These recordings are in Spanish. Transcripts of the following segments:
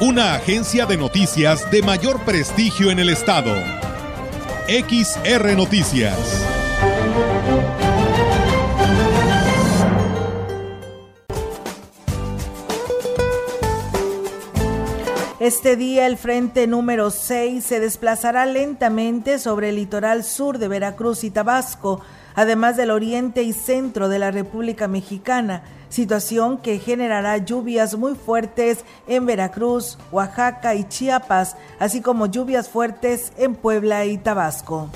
Una agencia de noticias de mayor prestigio en el estado. XR Noticias. Este día el frente número 6 se desplazará lentamente sobre el litoral sur de Veracruz y Tabasco, además del oriente y centro de la República Mexicana, situación que generará lluvias muy fuertes en Veracruz, Oaxaca y Chiapas, así como lluvias fuertes en Puebla y Tabasco.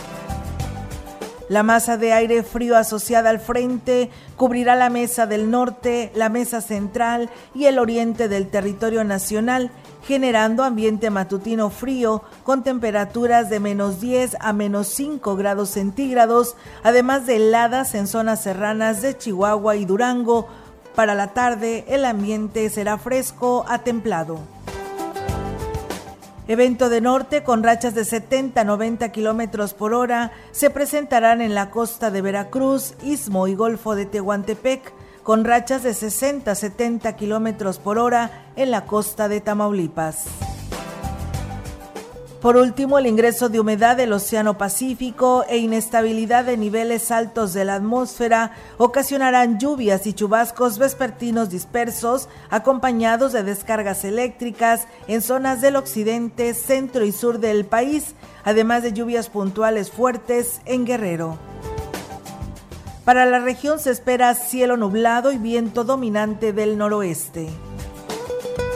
La masa de aire frío asociada al frente cubrirá la mesa del norte, la mesa central y el oriente del territorio nacional, generando ambiente matutino frío con temperaturas de menos 10 a menos 5 grados centígrados, además de heladas en zonas serranas de Chihuahua y Durango. Para la tarde el ambiente será fresco a templado. Evento de norte con rachas de 70 a 90 kilómetros por hora se presentarán en la costa de Veracruz, Istmo y Golfo de Tehuantepec, con rachas de 60 a 70 kilómetros por hora en la costa de Tamaulipas. Por último, el ingreso de humedad del Océano Pacífico e inestabilidad de niveles altos de la atmósfera ocasionarán lluvias y chubascos vespertinos dispersos, acompañados de descargas eléctricas en zonas del occidente, centro y sur del país, además de lluvias puntuales fuertes en Guerrero. Para la región se espera cielo nublado y viento dominante del noroeste.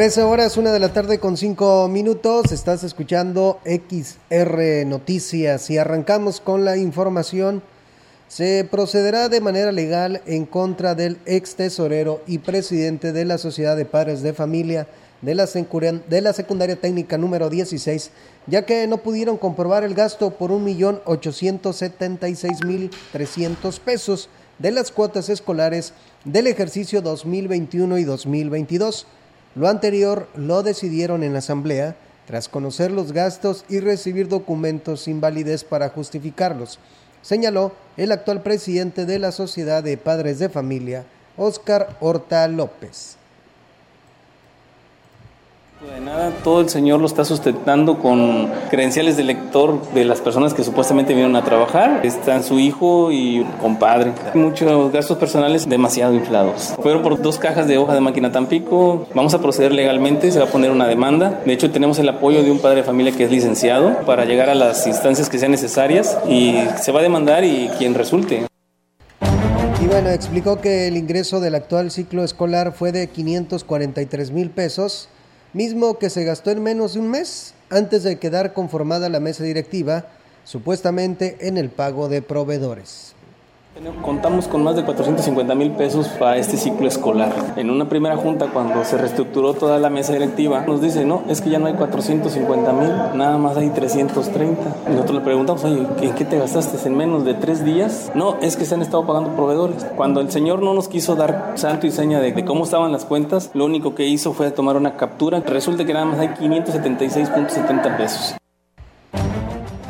Trece horas, una de la tarde con cinco minutos. Estás escuchando XR Noticias y arrancamos con la información. Se procederá de manera legal en contra del ex tesorero y presidente de la Sociedad de Padres de Familia de la, de la Secundaria Técnica número 16, ya que no pudieron comprobar el gasto por 1.876.300 pesos de las cuotas escolares del ejercicio 2021 y 2022. Lo anterior lo decidieron en la Asamblea tras conocer los gastos y recibir documentos sin validez para justificarlos, señaló el actual presidente de la Sociedad de Padres de Familia, Óscar Horta López. De nada, todo el señor lo está sustentando con credenciales de lector de las personas que supuestamente vinieron a trabajar. Están su hijo y compadre. Muchos gastos personales demasiado inflados. Fueron por dos cajas de hoja de máquina Tampico. Vamos a proceder legalmente, se va a poner una demanda. De hecho, tenemos el apoyo de un padre de familia que es licenciado para llegar a las instancias que sean necesarias y se va a demandar y quien resulte. Y bueno, explicó que el ingreso del actual ciclo escolar fue de 543 mil pesos mismo que se gastó en menos de un mes antes de quedar conformada la mesa directiva, supuestamente en el pago de proveedores. Contamos con más de 450 mil pesos para este ciclo escolar. En una primera junta, cuando se reestructuró toda la mesa directiva, nos dice, no, es que ya no hay 450 mil, nada más hay 330. Y nosotros le preguntamos, oye, ¿en qué te gastaste? ¿En menos de tres días? No, es que se han estado pagando proveedores. Cuando el señor no nos quiso dar santo y seña de cómo estaban las cuentas, lo único que hizo fue tomar una captura. Resulta que nada más hay 576.70 pesos.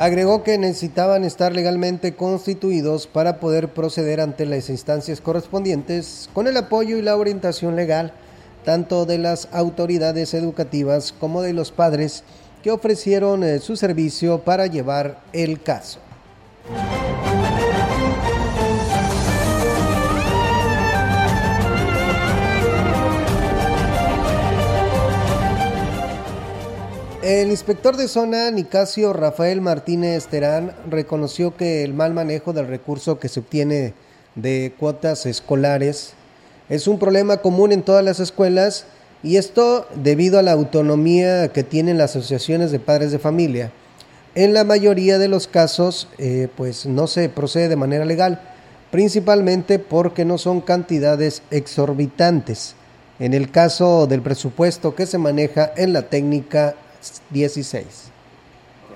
Agregó que necesitaban estar legalmente constituidos para poder proceder ante las instancias correspondientes con el apoyo y la orientación legal tanto de las autoridades educativas como de los padres que ofrecieron eh, su servicio para llevar el caso. El inspector de zona, Nicasio Rafael Martínez Terán, reconoció que el mal manejo del recurso que se obtiene de cuotas escolares es un problema común en todas las escuelas y esto debido a la autonomía que tienen las asociaciones de padres de familia. En la mayoría de los casos, eh, pues no se procede de manera legal, principalmente porque no son cantidades exorbitantes. En el caso del presupuesto que se maneja en la técnica 16.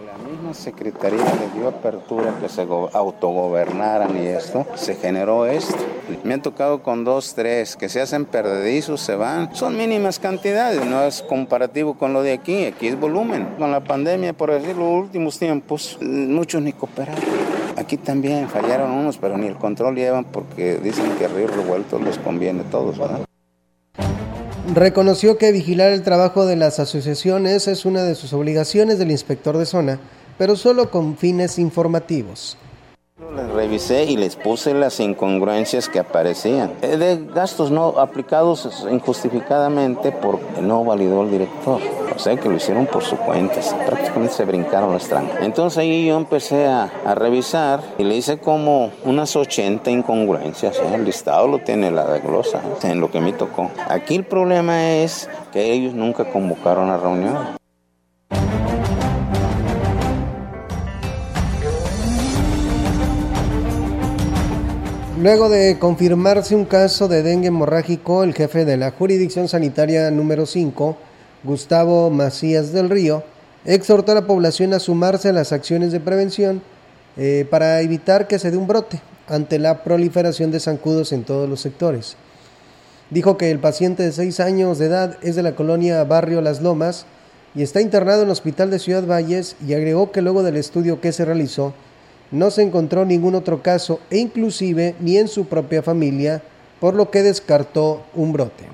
La misma Secretaría le dio apertura que se autogobernaran y esto, se generó esto. Me han tocado con dos, tres, que se hacen perdedizos, se van. Son mínimas cantidades, no es comparativo con lo de aquí, aquí es volumen. Con la pandemia, por decirlo, los últimos tiempos, muchos ni cooperaron. Aquí también fallaron unos, pero ni el control llevan porque dicen que Río Revuelto les conviene a todos, ¿verdad? Reconoció que vigilar el trabajo de las asociaciones es una de sus obligaciones del inspector de zona, pero solo con fines informativos. Les revisé y les puse las incongruencias que aparecían. Eh, de gastos no aplicados injustificadamente porque no validó el director. O sea que lo hicieron por su cuenta. Prácticamente se brincaron las trancas. Entonces ahí yo empecé a, revisar y le hice como unas 80 incongruencias. ¿eh? El listado lo tiene la de glosa ¿eh? en lo que me tocó. Aquí el problema es que ellos nunca convocaron a reunión. Luego de confirmarse un caso de dengue hemorrágico, el jefe de la jurisdicción sanitaria número 5, Gustavo Macías del Río, exhortó a la población a sumarse a las acciones de prevención eh, para evitar que se dé un brote ante la proliferación de zancudos en todos los sectores. Dijo que el paciente de 6 años de edad es de la colonia Barrio Las Lomas y está internado en el hospital de Ciudad Valles y agregó que luego del estudio que se realizó, no se encontró ningún otro caso e inclusive ni en su propia familia, por lo que descartó un brote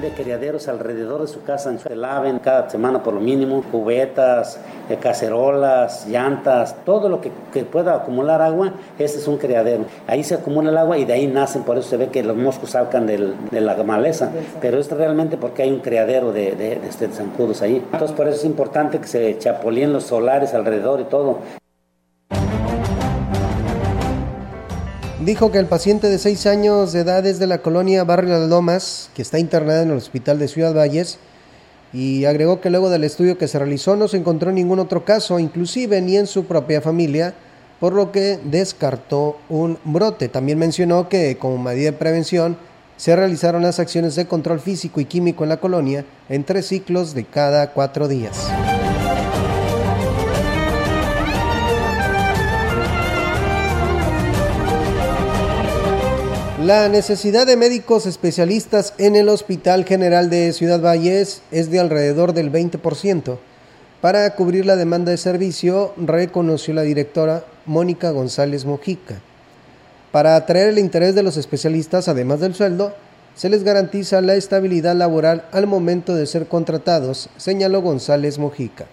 de criaderos alrededor de su casa, se laven cada semana por lo mínimo, cubetas, eh, cacerolas, llantas, todo lo que, pueda acumular agua, este es un criadero. Ahí se acumula el agua y de ahí nacen, por eso se ve que los moscos salgan de la maleza, pero es realmente porque hay un criadero de, de, de, este, zancudos ahí. Entonces por eso es importante que se chapolíen los solares alrededor y todo. Dijo que el paciente de 6 años de edad es de la colonia Barrio Las Lomas, que está internada en el hospital de Ciudad Valles, y agregó que luego del estudio que se realizó no se encontró ningún otro caso, inclusive ni en su propia familia, por lo que descartó un brote. También mencionó que como medida de prevención se realizaron las acciones de control físico y químico en la colonia en tres ciclos de cada cuatro días. La necesidad de médicos especialistas en el Hospital General de Ciudad Valles es de alrededor del 20%. Para cubrir la demanda de servicio, reconoció la directora Mónica González Mojica. Para atraer el interés de los especialistas, además del sueldo, se les garantiza la estabilidad laboral al momento de ser contratados, señaló González Mojica.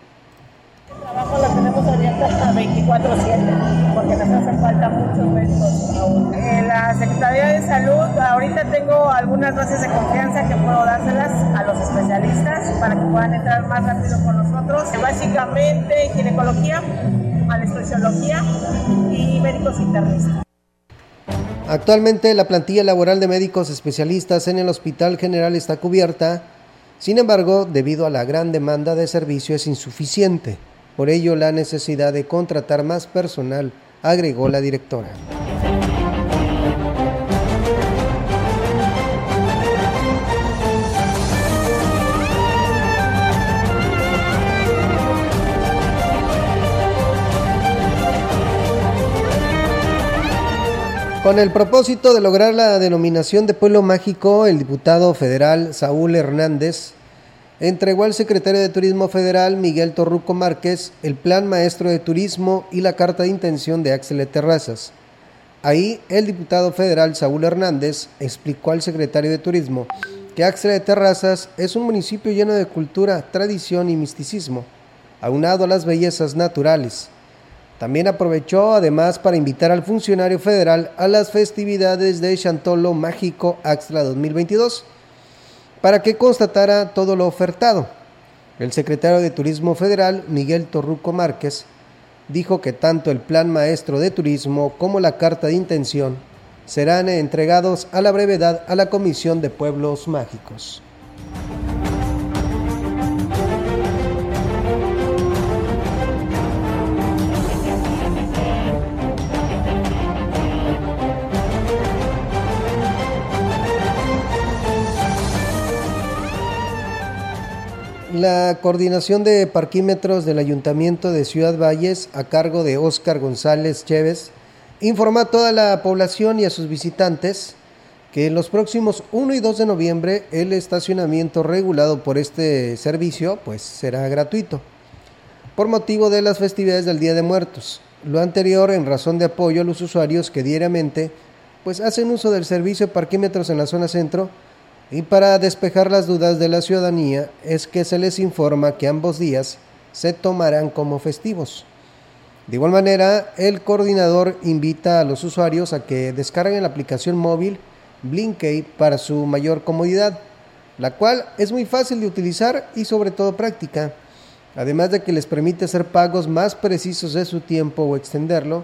Salud, ahorita tengo algunas dosis de confianza que puedo dárselas a los especialistas para que puedan entrar más rápido con nosotros. Básicamente ginecología, anestesiología y médicos internistas. Actualmente la plantilla laboral de médicos especialistas en el Hospital General está cubierta, sin embargo, debido a la gran demanda de servicio es insuficiente. Por ello, la necesidad de contratar más personal, agregó la directora. Con el propósito de lograr la denominación de pueblo mágico, el diputado federal Saúl Hernández entregó al secretario de Turismo Federal, Miguel Torruco Márquez, el Plan Maestro de Turismo y la carta de intención de Axel Terrazas. Ahí, el diputado federal Saúl Hernández explicó al secretario de Turismo que Axel de Terrazas es un municipio lleno de cultura, tradición y misticismo, aunado a las bellezas naturales. También aprovechó además para invitar al funcionario federal a las festividades de Chantolo Mágico Axla 2022 para que constatara todo lo ofertado. El secretario de Turismo Federal, Miguel Torruco Márquez, dijo que tanto el Plan Maestro de Turismo como la Carta de Intención serán entregados a la brevedad a la Comisión de Pueblos Mágicos. La coordinación de parquímetros del Ayuntamiento de Ciudad Valles, a cargo de Óscar González Chévez, informa a toda la población y a sus visitantes que en los próximos 1 y 2 de noviembre el estacionamiento regulado por este servicio pues será gratuito por motivo de las festividades del Día de Muertos. Lo anterior en razón de apoyo a los usuarios que diariamente pues hacen uso del servicio de parquímetros en la zona centro y para despejar las dudas de la ciudadanía es que se les informa que ambos días se tomarán como festivos. De igual manera, el coordinador invita a los usuarios a que descarguen la aplicación móvil Blinkey para su mayor comodidad, la cual es muy fácil de utilizar y sobre todo práctica, además de que les permite hacer pagos más precisos de su tiempo o extenderlo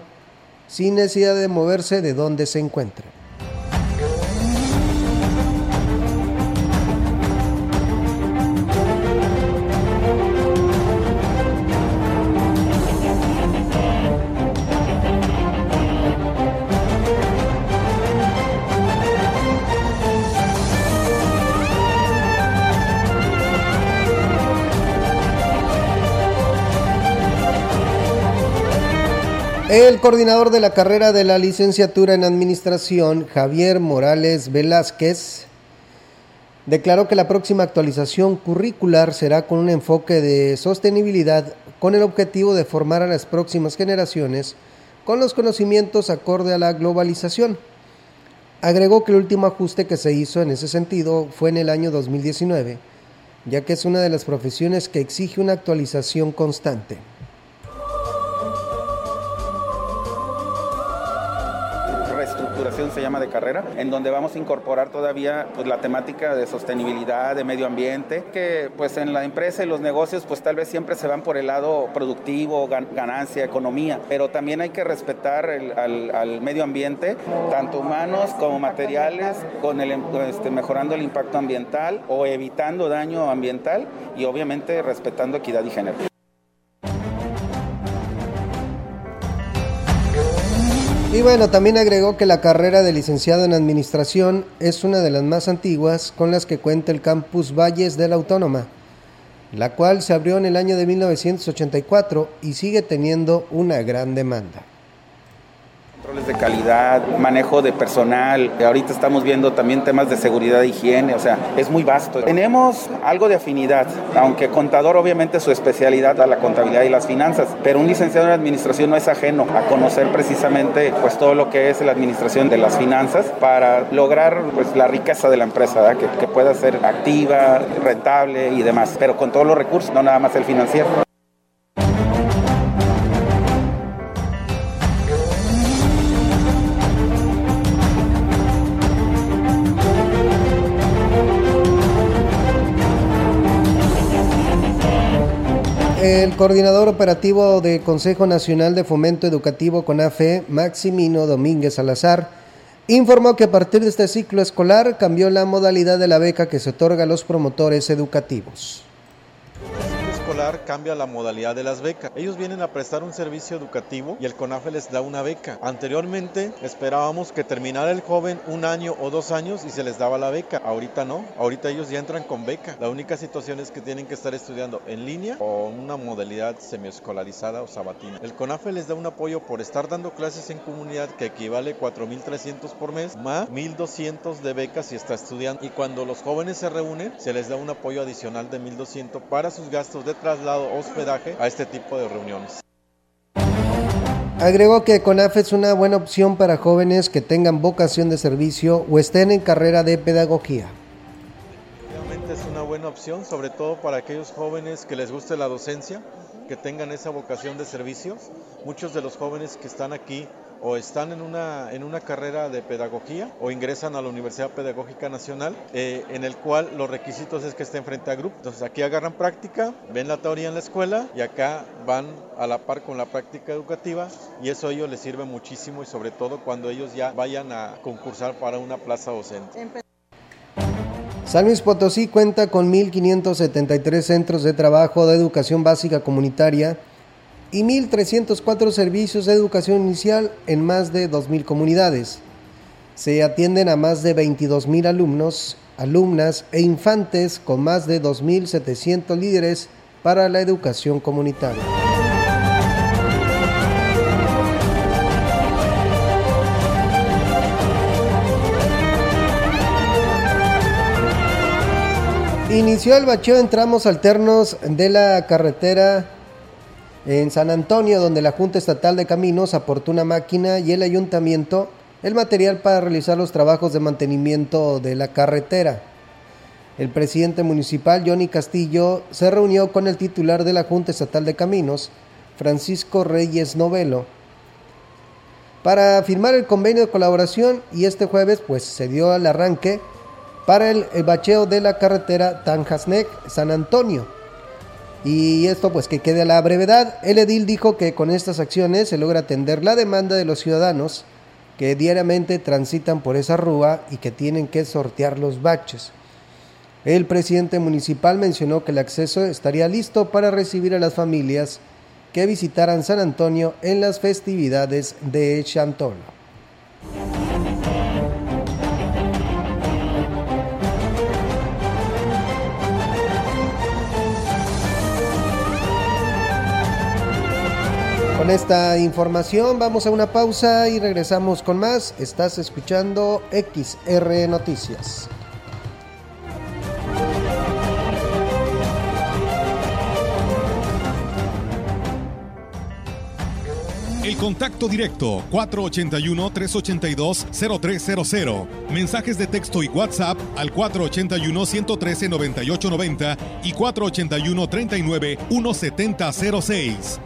sin necesidad de moverse de donde se encuentren. El coordinador de la carrera de la licenciatura en Administración, Javier Morales Velázquez, declaró que la próxima actualización curricular será con un enfoque de sostenibilidad con el objetivo de formar a las próximas generaciones con los conocimientos acorde a la globalización. Agregó que el último ajuste que se hizo en ese sentido fue en el año 2019, ya que es una de las profesiones que exige una actualización constante. Se llama de carrera, en donde vamos a incorporar todavía pues, la temática de sostenibilidad, de medio ambiente, que pues en la empresa y los negocios pues tal vez siempre se van por el lado productivo, ganancia, economía, pero también hay que respetar al, medio ambiente, tanto humanos como materiales, con el, este, mejorando el impacto ambiental o evitando daño ambiental y obviamente respetando equidad y género. Y bueno, también agregó que la carrera de licenciado en Administración es una de las más antiguas con las que cuenta el campus Valles de la Autónoma, la cual se abrió en el año de 1984 y sigue teniendo una gran demanda controles de calidad, manejo de personal. Ahorita estamos viendo también temas de seguridad e higiene, o sea, es muy vasto. Tenemos algo de afinidad, aunque contador obviamente su especialidad a la contabilidad y las finanzas, pero un licenciado en administración no es ajeno a conocer precisamente pues todo lo que es la administración de las finanzas para lograr pues la riqueza de la empresa, que, que pueda ser activa, rentable y demás, pero con todos los recursos, no nada más el financiero. El coordinador operativo del Consejo Nacional de Fomento Educativo CONAFE, Maximino Domínguez Salazar, informó que a partir de este ciclo escolar cambió la modalidad de la beca que se otorga a los promotores educativos cambia la modalidad de las becas. Ellos vienen a prestar un servicio educativo y el CONAFE les da una beca. Anteriormente esperábamos que terminara el joven un año o dos años y se les daba la beca. Ahorita no, ahorita ellos ya entran con beca. La única situación es que tienen que estar estudiando en línea o una modalidad semiescolarizada o sabatina. El CONAFE les da un apoyo por estar dando clases en comunidad que equivale 4.300 por mes más 1.200 de becas si está estudiando. Y cuando los jóvenes se reúnen, se les da un apoyo adicional de 1.200 para sus gastos de traslado, hospedaje a este tipo de reuniones. Agregó que CONAF es una buena opción para jóvenes que tengan vocación de servicio o estén en carrera de pedagogía. Realmente es una buena opción, sobre todo para aquellos jóvenes que les guste la docencia, que tengan esa vocación de servicio. Muchos de los jóvenes que están aquí o están en una, en una carrera de pedagogía o ingresan a la Universidad Pedagógica Nacional, eh, en el cual los requisitos es que estén frente a grupo. Entonces aquí agarran práctica, ven la teoría en la escuela y acá van a la par con la práctica educativa y eso a ellos les sirve muchísimo y sobre todo cuando ellos ya vayan a concursar para una plaza docente. San Luis Potosí cuenta con 1.573 centros de trabajo de educación básica comunitaria y 1.304 servicios de educación inicial en más de 2.000 comunidades. Se atienden a más de 22.000 alumnos, alumnas e infantes con más de 2.700 líderes para la educación comunitaria. Inició el bacheo en tramos alternos de la carretera en San Antonio, donde la Junta Estatal de Caminos aportó una máquina y el ayuntamiento el material para realizar los trabajos de mantenimiento de la carretera. El presidente municipal, Johnny Castillo, se reunió con el titular de la Junta Estatal de Caminos, Francisco Reyes Novelo, para firmar el convenio de colaboración y este jueves pues se dio al arranque para el, bacheo de la carretera Tanjasnec-San Antonio. Y esto pues que quede a la brevedad, el edil dijo que con estas acciones se logra atender la demanda de los ciudadanos que diariamente transitan por esa rúa y que tienen que sortear los baches. El presidente municipal mencionó que el acceso estaría listo para recibir a las familias que visitaran San Antonio en las festividades de Chantolo. Con esta información vamos a una pausa y regresamos con más. Estás escuchando XR Noticias. El contacto directo 481-382-0300. Mensajes de texto y WhatsApp al 481-113-9890 y 481-39-1706.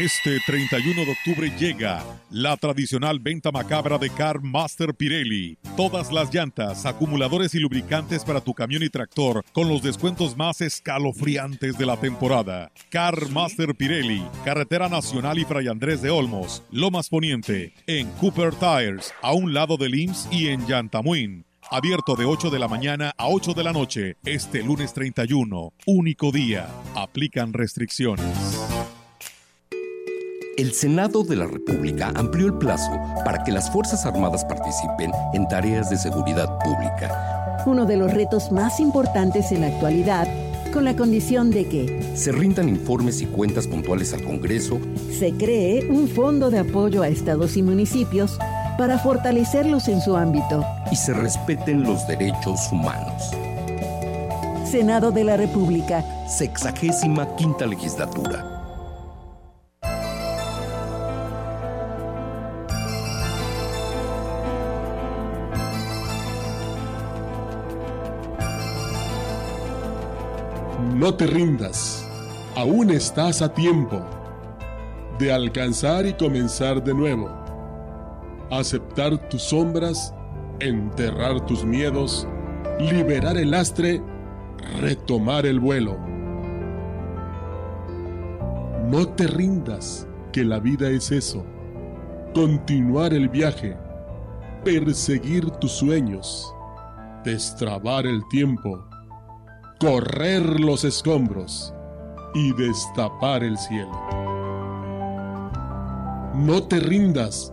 Este 31 de octubre llega la tradicional venta macabra de Car Master Pirelli. Todas las llantas, acumuladores y lubricantes para tu camión y tractor con los descuentos más escalofriantes de la temporada. Car Master Pirelli, Carretera Nacional y Fray Andrés de Olmos, Lomas Poniente, en Cooper Tires, a un lado del IMSS y en Yantamuin. Abierto de 8 de la mañana a 8 de la noche, este lunes 31, único día. Aplican restricciones. El Senado de la República amplió el plazo para que las Fuerzas Armadas participen en tareas de seguridad pública. Uno de los retos más importantes en la actualidad, con la condición de que se rindan informes y cuentas puntuales al Congreso, se cree un fondo de apoyo a estados y municipios para fortalecerlos en su ámbito y se respeten los derechos humanos. Senado de la República. Sexagésima quinta legislatura. No te rindas, aún estás a tiempo de alcanzar y comenzar de nuevo aceptar tus sombras, enterrar tus miedos, liberar el lastre, retomar el vuelo. No te rindas, que la vida es eso, continuar el viaje, perseguir tus sueños, destrabar el tiempo, correr los escombros y destapar el cielo. No te rindas,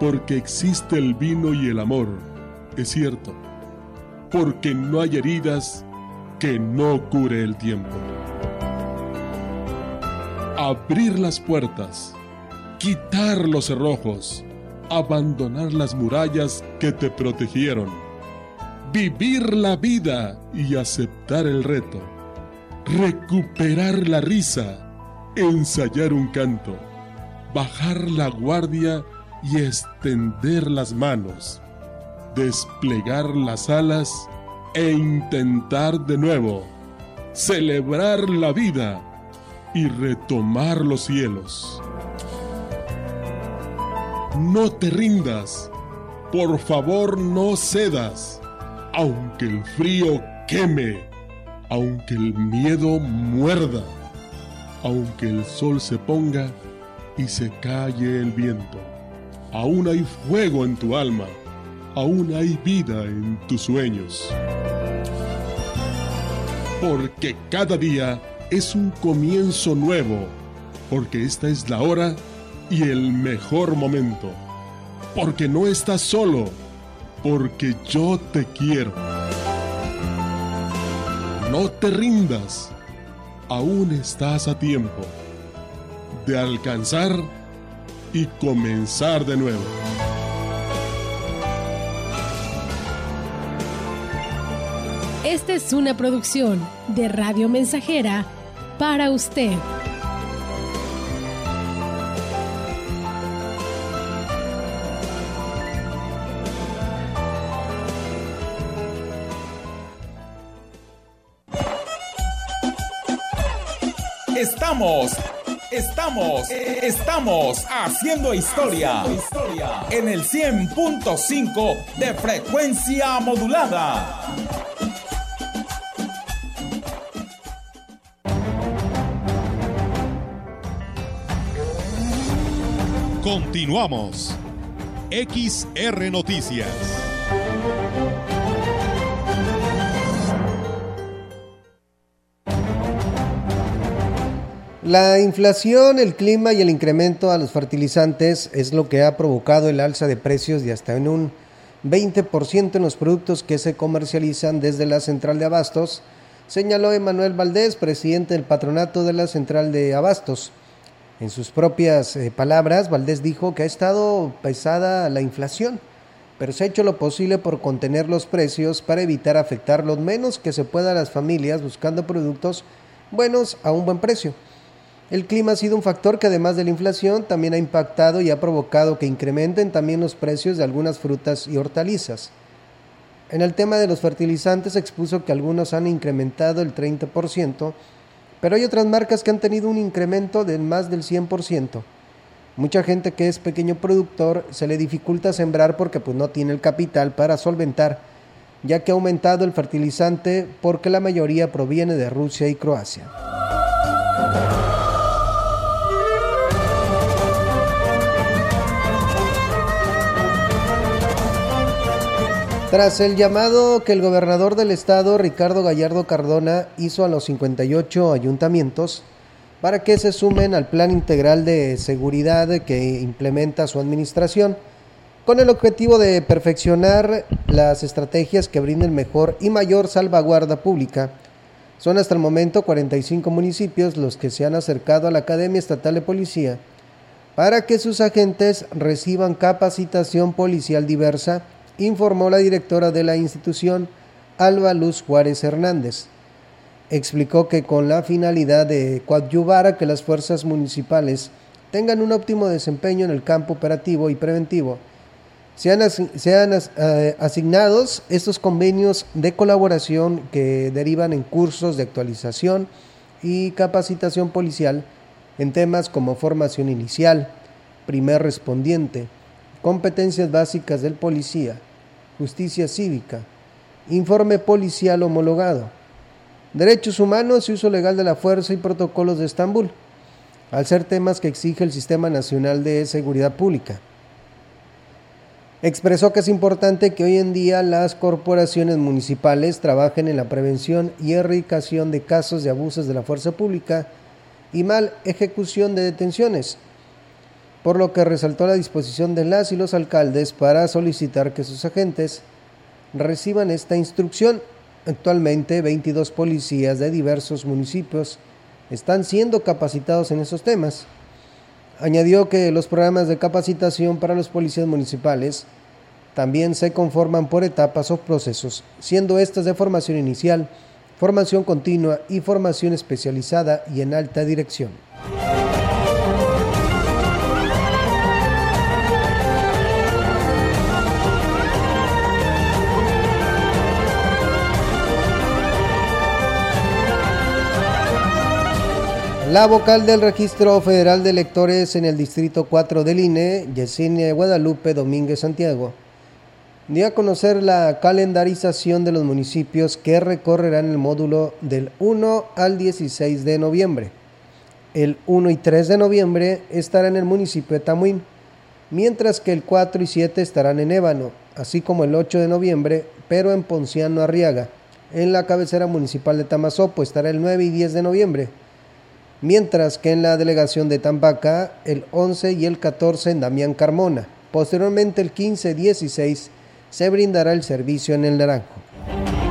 Porque existe el vino y el amor, es cierto. Porque no hay heridas que no cure el tiempo. Abrir las puertas, quitar los cerrojos, abandonar las murallas que te protegieron, vivir la vida y aceptar el reto, recuperar la risa, ensayar un canto bajar la guardia y extender las manos, desplegar las alas e intentar de nuevo, celebrar la vida y retomar los cielos. No te rindas, por favor no cedas, aunque el frío queme, aunque el miedo muerda, aunque el sol se ponga y se calle el viento. Aún hay fuego en tu alma, aún hay vida en tus sueños. Porque cada día es un comienzo nuevo, porque esta es la hora y el mejor momento. Porque no estás solo, porque yo te quiero. No te rindas, aún estás a tiempo de alcanzar y comenzar de nuevo. Esta es una producción de Radio Mensajera para usted. Estamos Estamos, haciendo historia, en el 100.5 de frecuencia modulada. Continuamos. XR Noticias. La inflación, el clima y el incremento a los fertilizantes es lo que ha provocado el alza de precios de hasta en un 20% en los productos que se comercializan desde la central de abastos, señaló Emanuel Valdés, presidente del patronato de la central de abastos. En sus propias eh, palabras, Valdés dijo que ha estado pesada la inflación, pero se ha hecho lo posible por contener los precios para evitar afectar lo menos que se pueda a las familias buscando productos buenos a un buen precio. El clima ha sido un factor que además de la inflación también ha impactado y ha provocado que incrementen también los precios de algunas frutas y hortalizas. En el tema de los fertilizantes expuso que algunos han incrementado el 30%, pero hay otras marcas que han tenido un incremento de más del 100%. Mucha gente que es pequeño productor se le dificulta sembrar porque pues no tiene el capital para solventar, ya que ha aumentado el fertilizante porque la mayoría proviene de Rusia y Croacia. Tras el llamado que el gobernador del estado, Ricardo Gallardo Cardona, hizo a los 58 ayuntamientos para que se sumen al plan integral de seguridad que implementa su administración, con el objetivo de perfeccionar las estrategias que brinden mejor y mayor salvaguarda pública. Son hasta el momento 45 municipios los que se han acercado a la Academia Estatal de Policía para que sus agentes reciban capacitación policial diversa informó la directora de la institución, Alba Luz Juárez Hernández. Explicó que con la finalidad de coadyuvar a que las fuerzas municipales tengan un óptimo desempeño en el campo operativo y preventivo. Sean, sean eh, asignados estos convenios de colaboración que derivan en cursos de actualización y capacitación policial en temas como formación inicial, primer respondiente, competencias básicas del policía, justicia cívica, informe policial homologado, derechos humanos y uso legal de la fuerza y protocolos de Estambul, al ser temas que exige el Sistema Nacional de Seguridad Pública. Expresó que es importante que hoy en día las corporaciones municipales trabajen en la prevención y erradicación de casos de abusos de la fuerza pública y mal ejecución de detenciones, por lo que resaltó la disposición de las y los alcaldes para solicitar que sus agentes reciban esta instrucción. Actualmente 22 policías de diversos municipios están siendo capacitados en esos temas. Añadió que los programas de capacitación para los policías municipales también se conforman por etapas o procesos, siendo estas de formación inicial, formación continua y formación especializada y en alta dirección. La vocal del Registro Federal de Electores en el Distrito 4 del INE, Yesenia Guadalupe Domínguez Santiago, dio a conocer la calendarización de los municipios que recorrerán el módulo del 1 al 16 de noviembre. El 1 y 3 de noviembre estarán en el municipio de Tamuín, mientras que el 4 y 7 estarán en Ébano, así como el 8 de noviembre, pero en Ponciano Arriaga. En la cabecera municipal de Tamazopo estará el 9 y 10 de noviembre mientras que en la delegación de Tambaca el 11 y el 14 en Damián Carmona. Posteriormente el 15-16 se brindará el servicio en el Naranjo.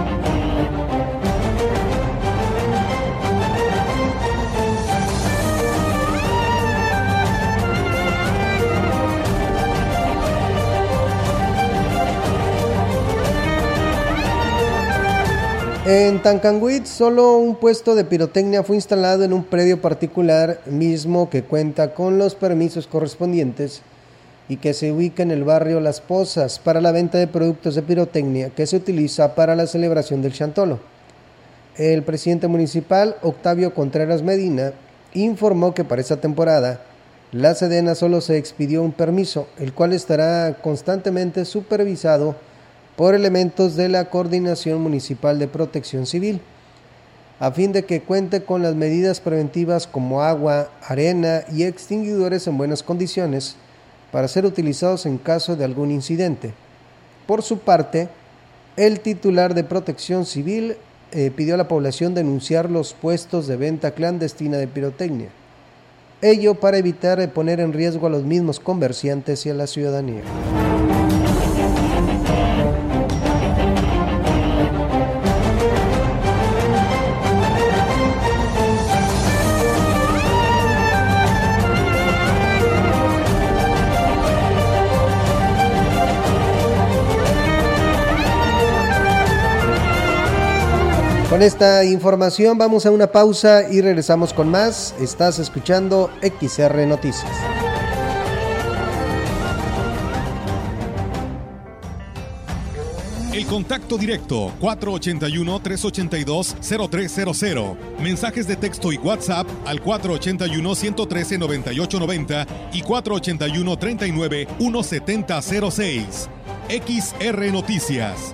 En Tancanguit solo un puesto de pirotecnia fue instalado en un predio particular mismo que cuenta con los permisos correspondientes y que se ubica en el barrio Las Pozas para la venta de productos de pirotecnia que se utiliza para la celebración del Chantolo. El presidente municipal, Octavio Contreras Medina, informó que para esta temporada la Sedena solo se expidió un permiso, el cual estará constantemente supervisado por elementos de la Coordinación Municipal de Protección Civil, a fin de que cuente con las medidas preventivas como agua, arena y extinguidores en buenas condiciones para ser utilizados en caso de algún incidente. Por su parte, el titular de Protección Civil eh, pidió a la población denunciar los puestos de venta clandestina de pirotecnia, ello para evitar poner en riesgo a los mismos comerciantes y a la ciudadanía. Esta información vamos a una pausa y regresamos con más. Estás escuchando XR Noticias. El contacto directo 481-382-0300. Mensajes de texto y WhatsApp al 481-113-9890 y 481-39-1706. XR Noticias.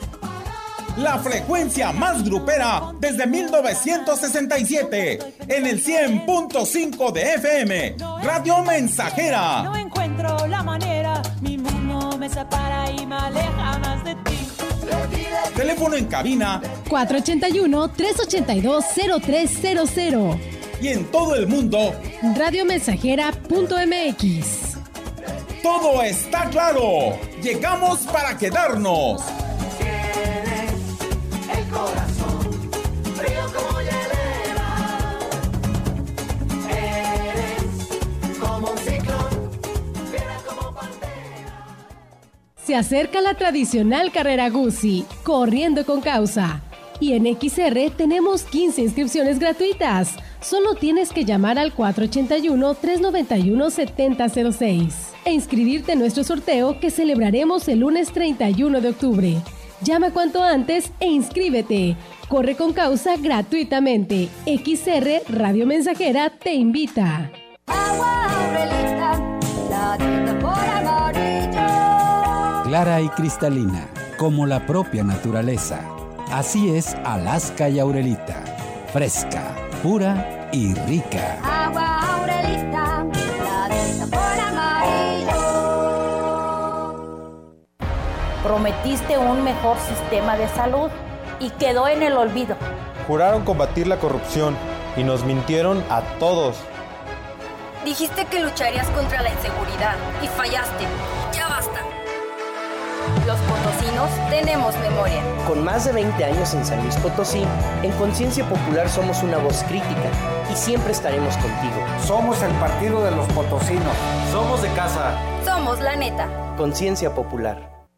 la frecuencia más grupera desde 1967 en el 100.5 de FM, Radio Mensajera. No encuentro la manera, mi mundo me separa y me aleja más de ti. Teléfono en cabina 481-382-0300. Y en todo el mundo, radiomensajera.mx. Todo está claro. Llegamos para quedarnos. Se acerca la tradicional carrera Guzzi, corriendo con causa. Y en XR tenemos 15 inscripciones gratuitas. Solo tienes que llamar al 481-391-7006 e inscribirte en nuestro sorteo que celebraremos el lunes 31 de octubre. Llama cuanto antes e inscríbete. Corre con causa gratuitamente. XR Radio Mensajera te invita. Clara y cristalina, como la propia naturaleza. Así es Alaska y Aurelita. Fresca, pura y rica. Agua Aurelita, la de sabor amarillo. Prometiste un mejor sistema de salud y quedó en el olvido. Juraron combatir la corrupción y nos mintieron a todos. Dijiste que lucharías contra la inseguridad y fallaste. Potosinos tenemos memoria. Con más de 20 años en San Luis Potosí, en Conciencia Popular somos una voz crítica y siempre estaremos contigo. Somos el partido de los potosinos. Somos de casa. Somos la neta. Conciencia Popular.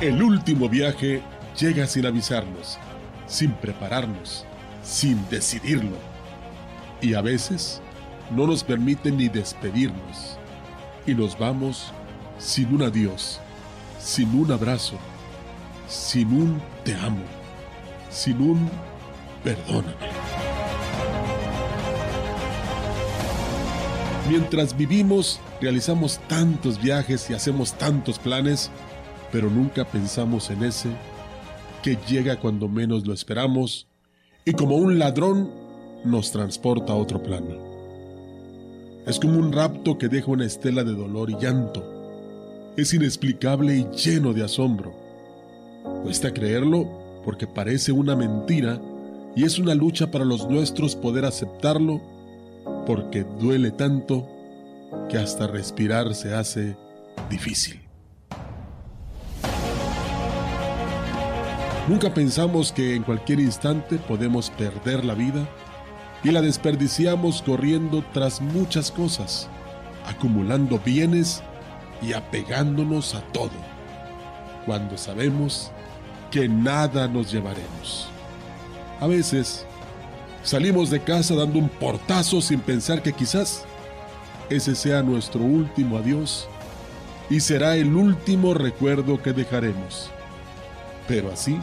El último viaje llega sin avisarnos, sin prepararnos, sin decidirlo. Y a veces no nos permite ni despedirnos. Y nos vamos sin un adiós, sin un abrazo, sin un te amo, sin un perdóname. Mientras vivimos, realizamos tantos viajes y hacemos tantos planes, pero nunca pensamos en ese que llega cuando menos lo esperamos y como un ladrón nos transporta a otro plano. Es como un rapto que deja una estela de dolor y llanto. Es inexplicable y lleno de asombro. Cuesta creerlo porque parece una mentira y es una lucha para los nuestros poder aceptarlo porque duele tanto que hasta respirar se hace difícil. Nunca pensamos que en cualquier instante podemos perder la vida y la desperdiciamos corriendo tras muchas cosas, acumulando bienes y apegándonos a todo, cuando sabemos que nada nos llevaremos. A veces salimos de casa dando un portazo sin pensar que quizás ese sea nuestro último adiós y será el último recuerdo que dejaremos. Pero así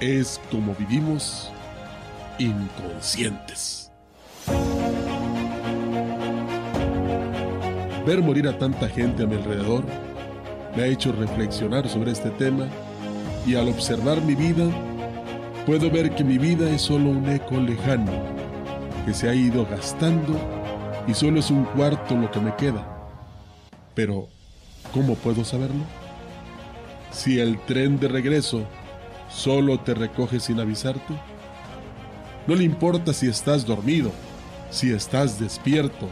es como vivimos inconscientes. Ver morir a tanta gente a mi alrededor me ha hecho reflexionar sobre este tema y al observar mi vida puedo ver que mi vida es solo un eco lejano que se ha ido gastando y solo es un cuarto lo que me queda. Pero, ¿cómo puedo saberlo? Si el tren de regreso solo te recoge sin avisarte? No le importa si estás dormido, si estás despierto,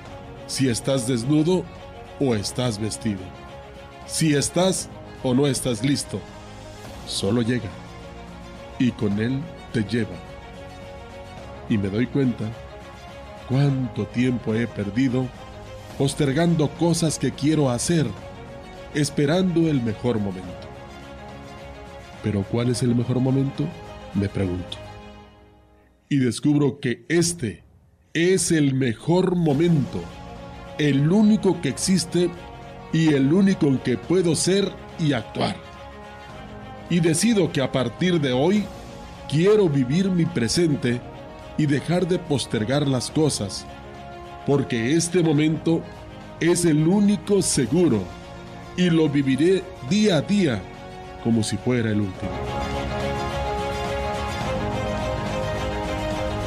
si estás desnudo o estás vestido, si estás o no estás listo. Solo llega y con él te lleva. Y me doy cuenta cuánto tiempo he perdido postergando cosas que quiero hacer, esperando el mejor momento. Pero ¿cuál es el mejor momento? Me pregunto. Y descubro que este es el mejor momento, el único que existe y el único en que puedo ser y actuar. Y decido que a partir de hoy quiero vivir mi presente y dejar de postergar las cosas, porque este momento es el único seguro y lo viviré día a día como si fuera el último.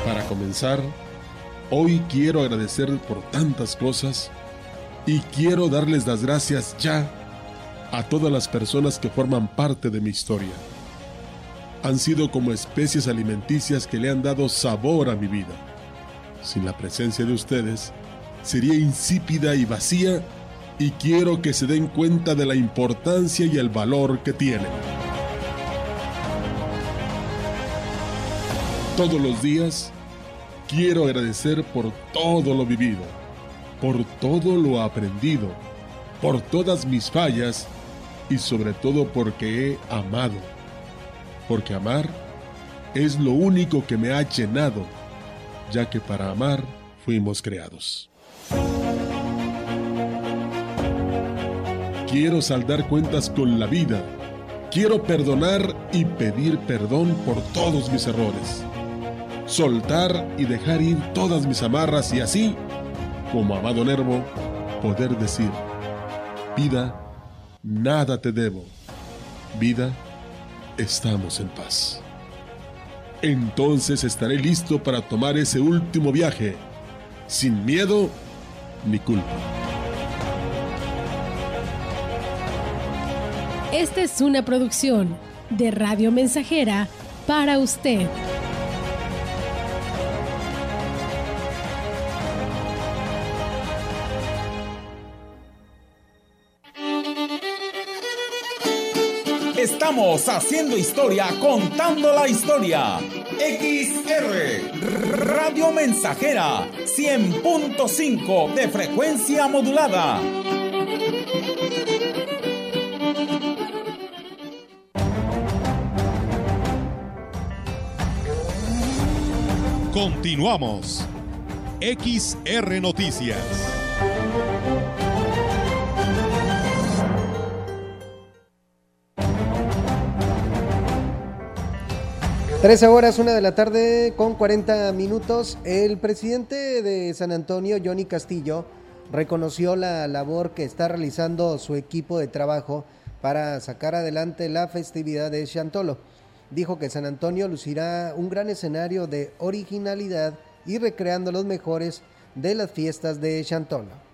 Para comenzar, hoy quiero agradecer por tantas cosas Y quiero darles las gracias ya a todas las personas que forman parte de mi historia. Han sido como especies alimenticias que le han dado sabor a mi vida. Sin la presencia de ustedes, sería insípida y vacía y quiero que se den cuenta de la importancia y el valor que tienen. Todos los días quiero agradecer por todo lo vivido, por todo lo aprendido, por todas mis fallas y sobre todo porque he amado. Porque amar es lo único que me ha llenado, ya que para amar fuimos creados. Quiero saldar cuentas con la vida. Quiero perdonar y pedir perdón por todos mis errores. Soltar y dejar ir todas mis amarras y así, como amado Nervo, poder decir, vida, nada te debo. Vida, estamos en paz. Entonces estaré listo para tomar ese último viaje, sin miedo ni culpa. Esta es una producción de Radio Mensajera para usted. Estamos haciendo historia, contando la historia. XR Radio Mensajera 100.5 de frecuencia modulada. Continuamos. XR Noticias. Trece horas, una de la tarde con 40 minutos. El presidente de San Antonio, Johnny Castillo, reconoció la labor que está realizando su equipo de trabajo para sacar adelante la festividad de Chantolo. Dijo que San Antonio lucirá un gran escenario de originalidad y recreando los mejores de las fiestas de Chantolo.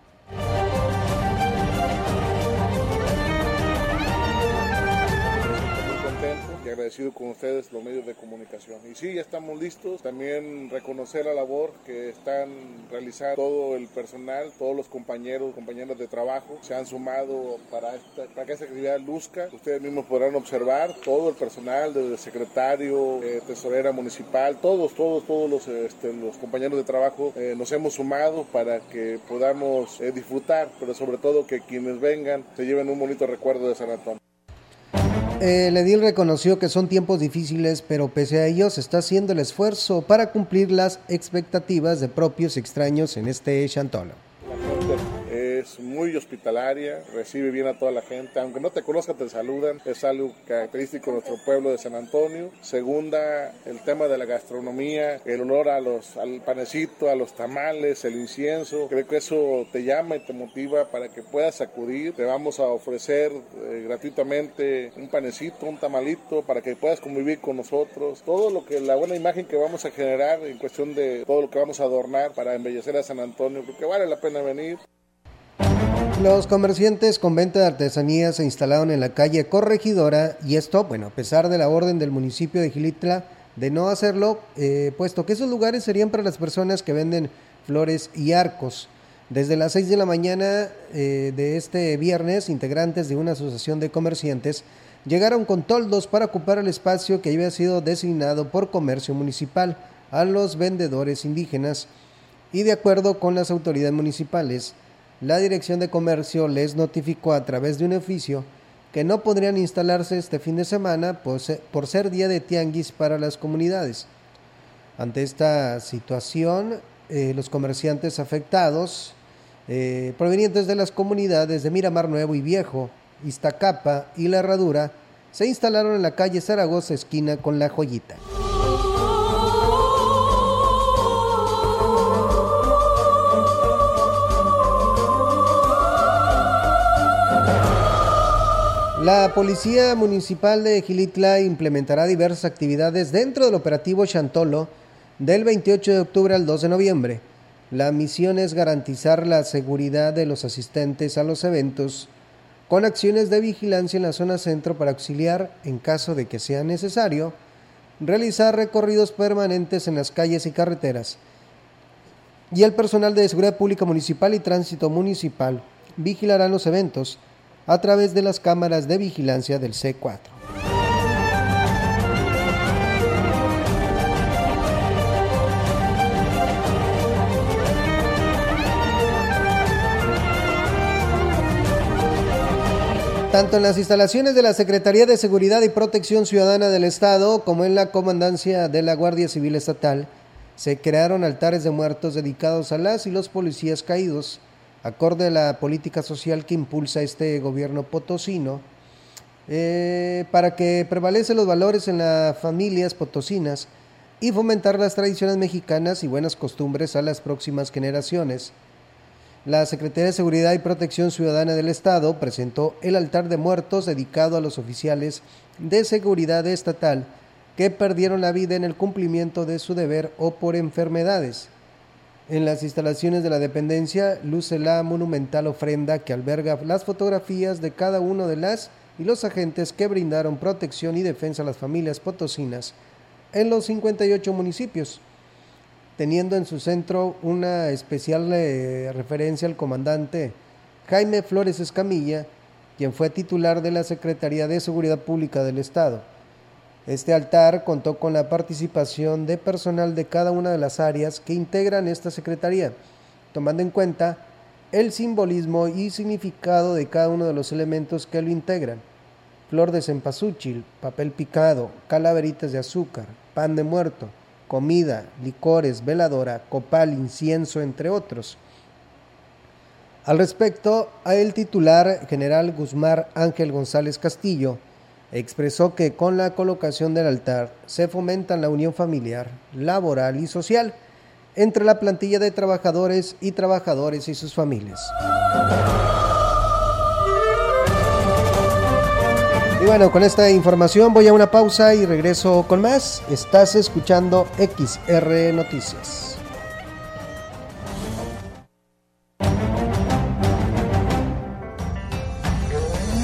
Agradecido con ustedes los medios de comunicación. Y sí, ya estamos listos. También reconocer la labor que están realizando todo el personal, todos los compañeros, compañeras de trabajo, se han sumado para, esta, para que esta actividad luzca. Ustedes mismos podrán observar todo el personal, desde secretario, eh, tesorera municipal, todos, todos, todos los, este, los compañeros de trabajo eh, nos hemos sumado para que podamos eh, disfrutar, pero sobre todo que quienes vengan se lleven un bonito recuerdo de San Antonio. El edil reconoció que son tiempos difíciles, pero pese a ellos está haciendo el esfuerzo para cumplir las expectativas de propios extraños en este Chantolo. Es muy hospitalaria, recibe bien a toda la gente, aunque no te conozcan te saludan, es algo característico de nuestro pueblo de San Antonio. Segunda, el tema de la gastronomía, el olor a los, al panecito, a los tamales, el incienso, creo que eso te llama y te motiva para que puedas acudir. Te vamos a ofrecer eh, gratuitamente un panecito, un tamalito, para que puedas convivir con nosotros. Todo lo que, la buena imagen que vamos a generar en cuestión de todo lo que vamos a adornar para embellecer a San Antonio, creo que vale la pena venir. Los comerciantes con venta de artesanías se instalaron en la calle Corregidora y esto, bueno, a pesar de la orden del municipio de Gilitla de no hacerlo, eh, puesto que esos lugares serían para las personas que venden flores y arcos. Desde las 6 de la mañana eh, de este viernes, integrantes de una asociación de comerciantes llegaron con toldos para ocupar el espacio que había sido designado por comercio municipal a los vendedores indígenas y de acuerdo con las autoridades municipales, la Dirección de Comercio les notificó a través de un oficio que no podrían instalarse este fin de semana por ser, día de tianguis para las comunidades. Ante esta situación, eh, los comerciantes afectados, eh, provenientes de las comunidades de Miramar Nuevo y Viejo, Iztacapa y La Herradura, se instalaron en la calle Zaragoza esquina con La Joyita. La Policía Municipal de Gilitla implementará diversas actividades dentro del operativo Chantolo del 28 de octubre al 2 de noviembre. La misión es garantizar la seguridad de los asistentes a los eventos con acciones de vigilancia en la zona centro para auxiliar, en caso de que sea necesario, realizar recorridos permanentes en las calles y carreteras. Y el personal de Seguridad Pública Municipal y Tránsito Municipal vigilarán los eventos a través de las cámaras de vigilancia del C4. Tanto en las instalaciones de la Secretaría de Seguridad y Protección Ciudadana del Estado como en la Comandancia de la Guardia Civil Estatal se crearon altares de muertos dedicados a las y los policías caídos, acorde a la política social que impulsa este gobierno potosino, eh, para que prevalecen los valores en las familias potosinas y fomentar las tradiciones mexicanas y buenas costumbres a las próximas generaciones. La Secretaría de Seguridad y Protección Ciudadana del Estado presentó el altar de muertos dedicado a los oficiales de seguridad estatal que perdieron la vida en el cumplimiento de su deber o por enfermedades. En las instalaciones de la dependencia luce la monumental ofrenda que alberga las fotografías de cada uno de las y los agentes que brindaron protección y defensa a las familias potosinas en los 58 municipios teniendo en su centro una especial eh, referencia al comandante Jaime Flores Escamilla, quien fue titular de la Secretaría de Seguridad Pública del Estado. Este altar contó con la participación de personal de cada una de las áreas que integran esta Secretaría, tomando en cuenta el simbolismo y significado de cada uno de los elementos que lo integran. Flor de cempasúchil, papel picado, calaveritas de azúcar, pan de muerto, comida, licores, veladora, copal, incienso, entre otros. Al respecto, el titular general Guzmán Ángel González Castillo expresó que con la colocación del altar se fomenta la unión familiar, laboral y social entre la plantilla de trabajadores y trabajadores y sus familias. Y bueno, con esta información voy a una pausa y regreso con más. Estás escuchando XR Noticias.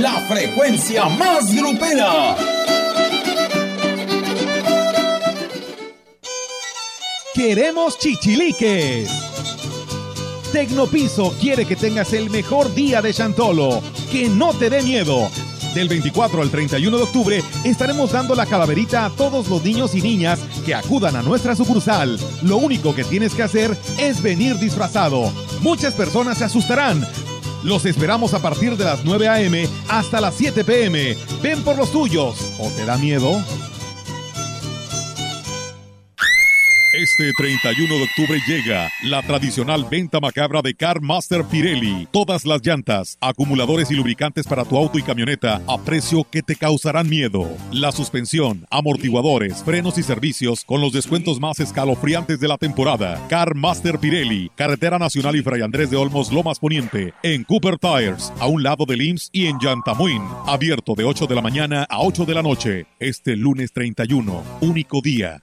...la frecuencia más grupera... Queremos chichiliques. Tecnopiso quiere que tengas el mejor día de Chantolo. Que no te dé miedo. Del 24 al 31 de octubre estaremos dando la calaverita a todos los niños y niñas que acudan a nuestra sucursal. Lo único que tienes que hacer es venir disfrazado. Muchas personas se asustarán. Los esperamos a partir de las 9 a.m. hasta las 7 p.m. Ven por los tuyos. ¿O te da miedo? Este 31 de octubre llega la tradicional venta macabra de Car Master Pirelli. Todas las llantas, acumuladores y lubricantes para tu auto y camioneta a precio que te causarán miedo. La suspensión, amortiguadores, frenos y servicios con los descuentos más escalofriantes de la temporada. Car Master Pirelli, Carretera Nacional y Fray Andrés de Olmos Lomas Poniente, en Cooper Tires, a un lado del IMSS y en Yantamuin. Abierto de 8 de la mañana a 8 de la noche. Este lunes 31, único día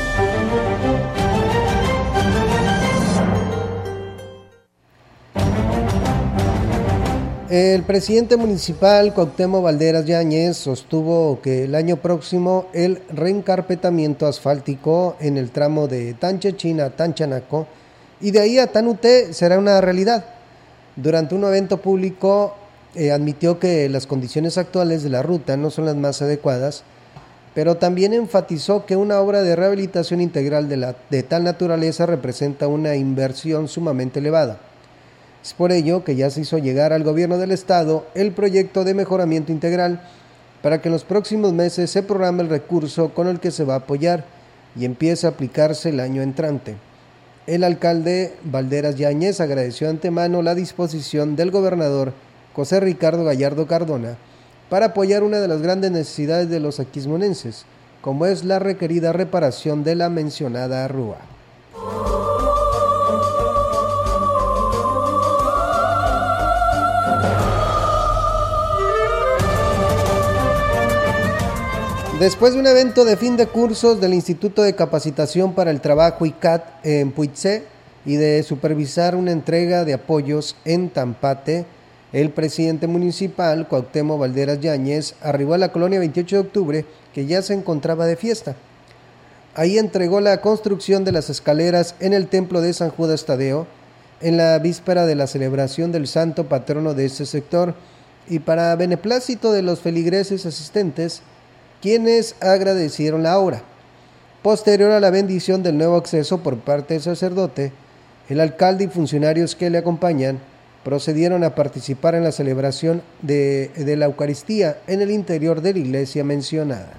El presidente municipal Cuauhtémoc Valderas Yáñez sostuvo que el año próximo el reencarpetamiento asfáltico en el tramo de Tanchechín a Tanchanaco y de ahí a Tanuté será una realidad. Durante un evento público eh, admitió que las condiciones actuales de la ruta no son las más adecuadas, pero también enfatizó que una obra de rehabilitación integral de tal naturaleza representa una inversión sumamente elevada. Es por ello que ya se hizo llegar al gobierno del estado el proyecto de mejoramiento integral para que en los próximos meses se programe el recurso con el que se va a apoyar y empiece a aplicarse el año entrante. El alcalde Valderas Yáñez agradeció de antemano la disposición del gobernador José Ricardo Gallardo Cardona para apoyar una de las grandes necesidades de los aquismonenses, como es la requerida reparación de la mencionada rúa. Después de un evento de fin de cursos del Instituto de Capacitación para el Trabajo ICAT en Puitzé y de supervisar una entrega de apoyos en Tampate, el presidente municipal, Cuauhtémoc Valderas Yáñez, arribó a la colonia 28 de octubre, que ya se encontraba de fiesta. Ahí entregó la construcción de las escaleras en el templo de San Judas Tadeo, en la víspera de la celebración del santo patrono de este sector, y para beneplácito de los feligreses asistentes, quienes agradecieron la obra. Posterior a la bendición del nuevo acceso por parte del sacerdote, el alcalde y funcionarios que le acompañan procedieron a participar en la celebración de, la Eucaristía en el interior de la iglesia mencionada.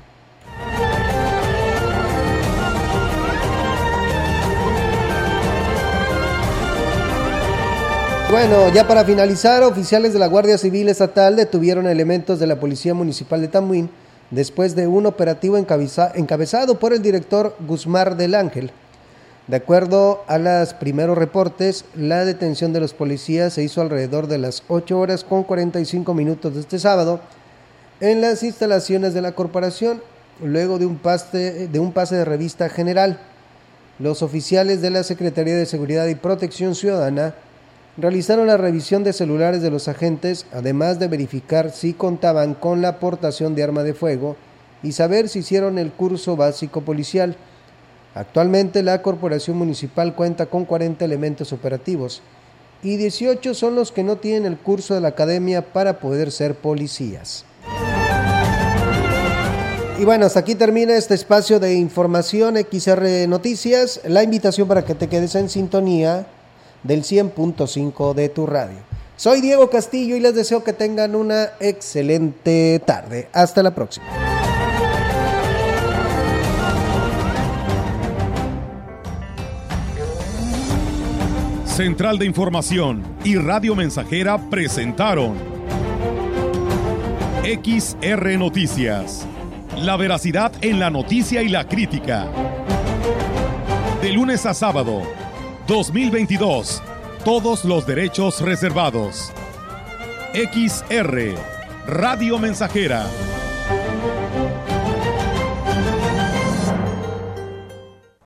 Bueno, ya para finalizar, oficiales de la Guardia Civil Estatal detuvieron elementos de la Policía Municipal de Tamuín después de un operativo encabezado por el director Guzmán del Ángel. De acuerdo a los primeros reportes, la detención de los policías se hizo alrededor de las 8 horas con 45 minutos de este sábado en las instalaciones de la corporación, luego de un, de un pase de revista general. Los oficiales de la Secretaría de Seguridad y Protección Ciudadana realizaron la revisión de celulares de los agentes, además de verificar si contaban con la aportación de arma de fuego y saber si hicieron el curso básico policial. Actualmente la Corporación Municipal cuenta con 40 elementos operativos y 18 son los que no tienen el curso de la academia para poder ser policías. Y bueno, hasta aquí termina este espacio de información XR Noticias. La invitación para que te quedes en sintonía del 100.5 de tu radio. Soy Diego Castillo y les deseo que tengan una excelente tarde. Hasta la próxima. Central de Información y Radio Mensajera presentaron XR Noticias. La veracidad en la noticia y la crítica. De lunes a sábado 2022. Todos los derechos reservados. XR, Radio Mensajera